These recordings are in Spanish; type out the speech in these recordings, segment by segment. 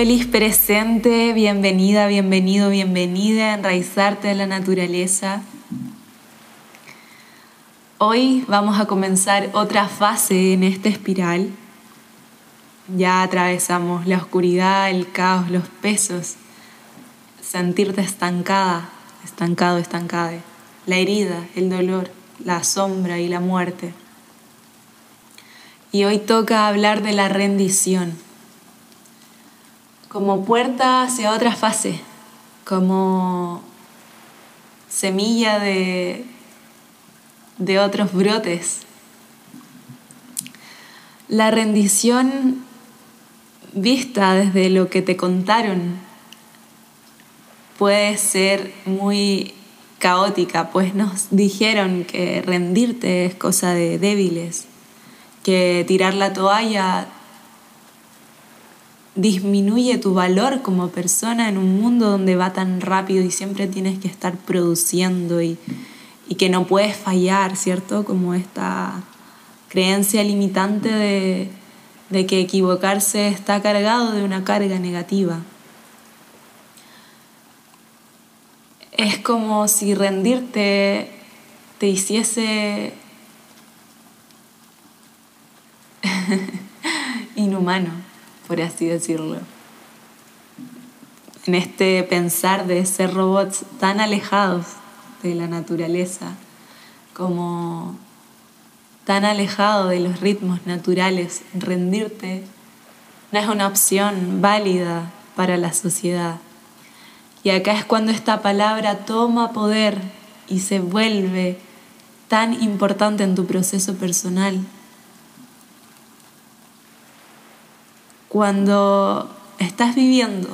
Feliz presente, bienvenida, bienvenido, bienvenida a enraizarte de la naturaleza. Hoy vamos a comenzar otra fase en esta espiral. Ya atravesamos la oscuridad, el caos, los pesos, sentirte estancada, estancado, estancada, la herida, el dolor, la sombra y la muerte. Y hoy toca hablar de la rendición como puerta hacia otra fase, como semilla de, de otros brotes. La rendición vista desde lo que te contaron puede ser muy caótica, pues nos dijeron que rendirte es cosa de débiles, que tirar la toalla disminuye tu valor como persona en un mundo donde va tan rápido y siempre tienes que estar produciendo y, que no puedes fallar, ¿cierto? Como esta creencia limitante de, de que equivocarse está cargado de una carga negativa. Es como si rendirte te hiciese inhumano por así decirlo. En este pensar de ser robots tan alejados de la naturaleza, como tan alejado de los ritmos naturales, rendirte no es una opción válida para la sociedad. Y acá es cuando esta palabra toma poder y se vuelve tan importante en tu proceso personal. Cuando estás viviendo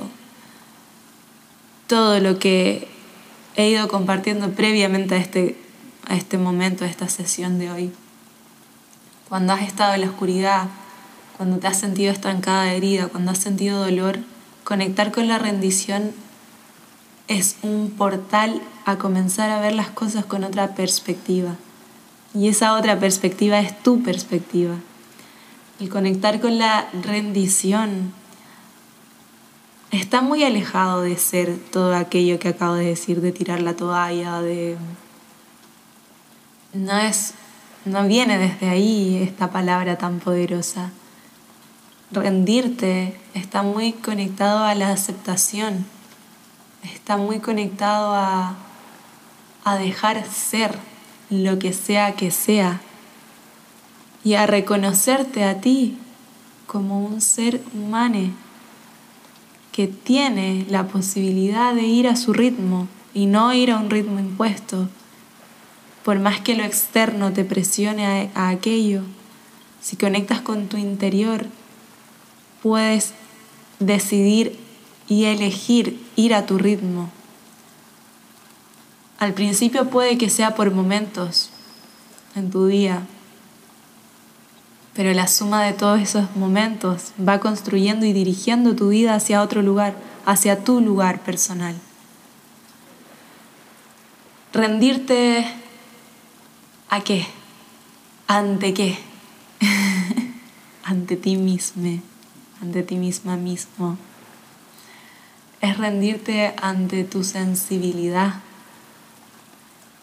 todo lo que he ido compartiendo previamente a este, a este momento, a esta sesión de hoy, cuando has estado en la oscuridad, cuando te has sentido estancada, herida, cuando has sentido dolor, conectar con la rendición es un portal a comenzar a ver las cosas con otra perspectiva. Y esa otra perspectiva es tu perspectiva. El conectar con la rendición está muy alejado de ser todo aquello que acabo de decir, de tirar la toalla, de... No es... No viene desde ahí esta palabra tan poderosa. Rendirte está muy conectado a la aceptación, está muy conectado a, a dejar ser lo que sea que sea y a reconocerte a ti como un ser humano que tiene la posibilidad de ir a su ritmo y no ir a un ritmo impuesto, por más que lo externo te presione a, aquello, si conectas con tu interior, puedes decidir y elegir ir a tu ritmo. Al principio puede que sea por momentos en tu día, pero la suma de todos esos momentos va construyendo y dirigiendo tu vida hacia otro lugar, hacia tu lugar personal. Rendirte a qué? ¿Ante qué? ante ti mismo, ante ti misma mismo. Es rendirte ante tu sensibilidad.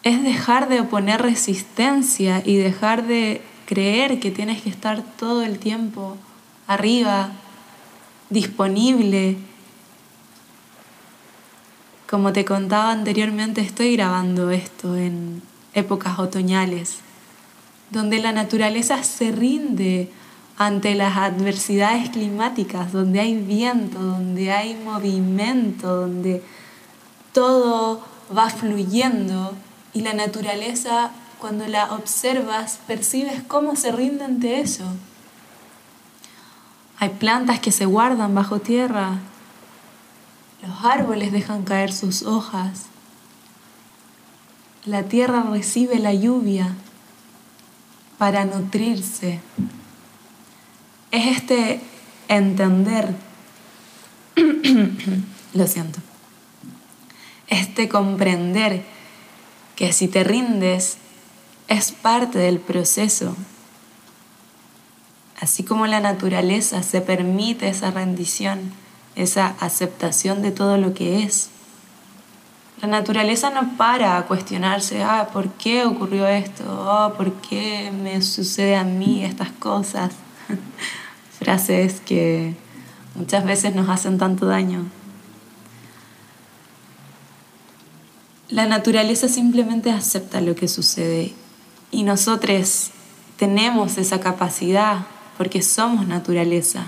Es dejar de oponer resistencia y dejar de creer que tienes que estar todo el tiempo arriba, disponible. Como te contaba anteriormente, estoy grabando esto en épocas otoñales, donde la naturaleza se rinde ante las adversidades climáticas, donde hay viento, donde hay movimiento, donde todo va fluyendo y la naturaleza cuando la observas, percibes cómo se rinde ante eso. Hay plantas que se guardan bajo tierra, los árboles dejan caer sus hojas, la tierra recibe la lluvia para nutrirse. Es este entender, lo siento, este comprender que si te rindes es parte del proceso. Así como la naturaleza se permite esa rendición, esa aceptación de todo lo que es. La naturaleza no para a cuestionarse, ah, ¿por qué ocurrió esto? Oh, ¿Por qué me sucede a mí estas cosas? Frases que muchas veces nos hacen tanto daño. La naturaleza simplemente acepta lo que sucede y nosotros tenemos esa capacidad porque somos naturaleza.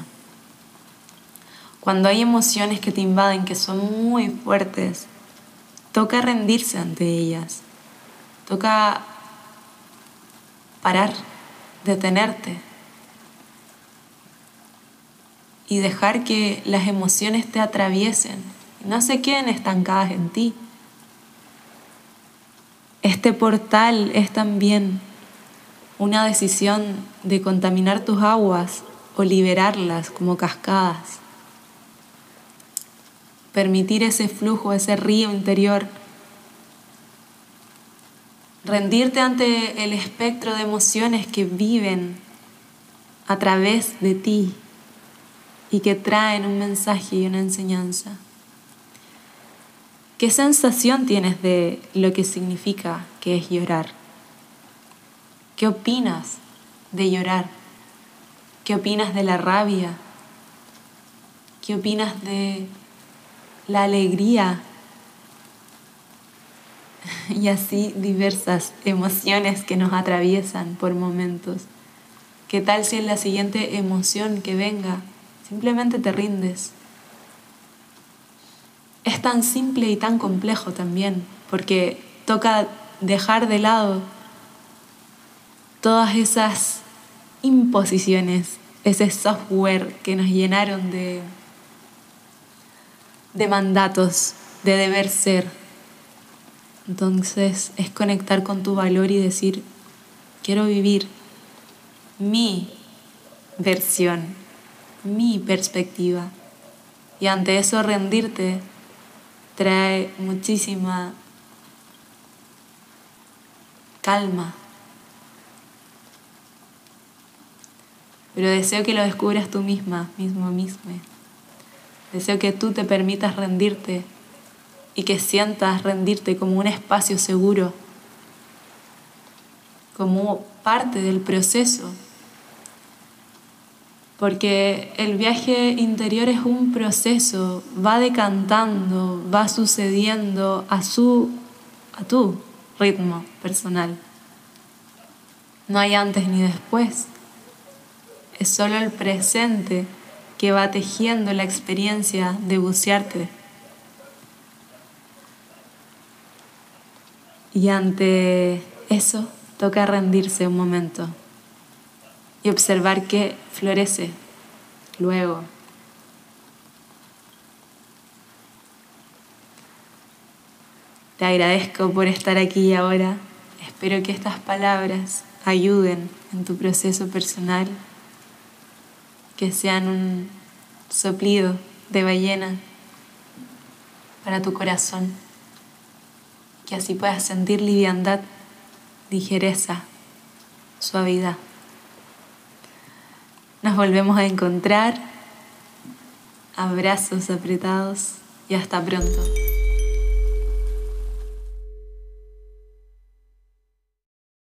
Cuando hay emociones que te invaden, que son muy fuertes, toca rendirse ante ellas. Toca parar, detenerte y dejar que las emociones te atraviesen no se queden estancadas en ti. Este portal es también una decisión de contaminar tus aguas o liberarlas como cascadas. Permitir ese flujo, ese río interior. Rendirte ante el espectro de emociones que viven a través de ti y que traen un mensaje y una enseñanza. ¿Qué sensación tienes de lo que significa que es llorar? ¿Qué opinas de llorar? ¿Qué opinas de la rabia? ¿Qué opinas de la alegría? Y así diversas emociones que nos atraviesan por momentos. ¿Qué tal si en la siguiente emoción que venga simplemente te rindes? Es tan simple y tan complejo también, porque toca dejar de lado todas esas imposiciones, ese software que nos llenaron de, mandatos, de deber ser. Entonces es conectar con tu valor y decir, quiero vivir mi versión, mi perspectiva. Y ante eso rendirte trae muchísima calma, pero deseo que lo descubras tú misma, mismo, mismo. Deseo que tú te permitas rendirte y que sientas rendirte como un espacio seguro, como parte del proceso. Porque el viaje interior es un proceso, va decantando, va sucediendo a su a tu ritmo personal. No hay antes ni después es solo el presente que va tejiendo la experiencia de bucearte. Y ante eso toca rendirse un momento y observar qué florece luego. Te agradezco por estar aquí ahora. Espero que estas palabras ayuden en tu proceso personal que sean un soplido de ballena para tu corazón, que así puedas sentir liviandad, ligereza, suavidad. Nos volvemos a encontrar, abrazos apretados y hasta pronto.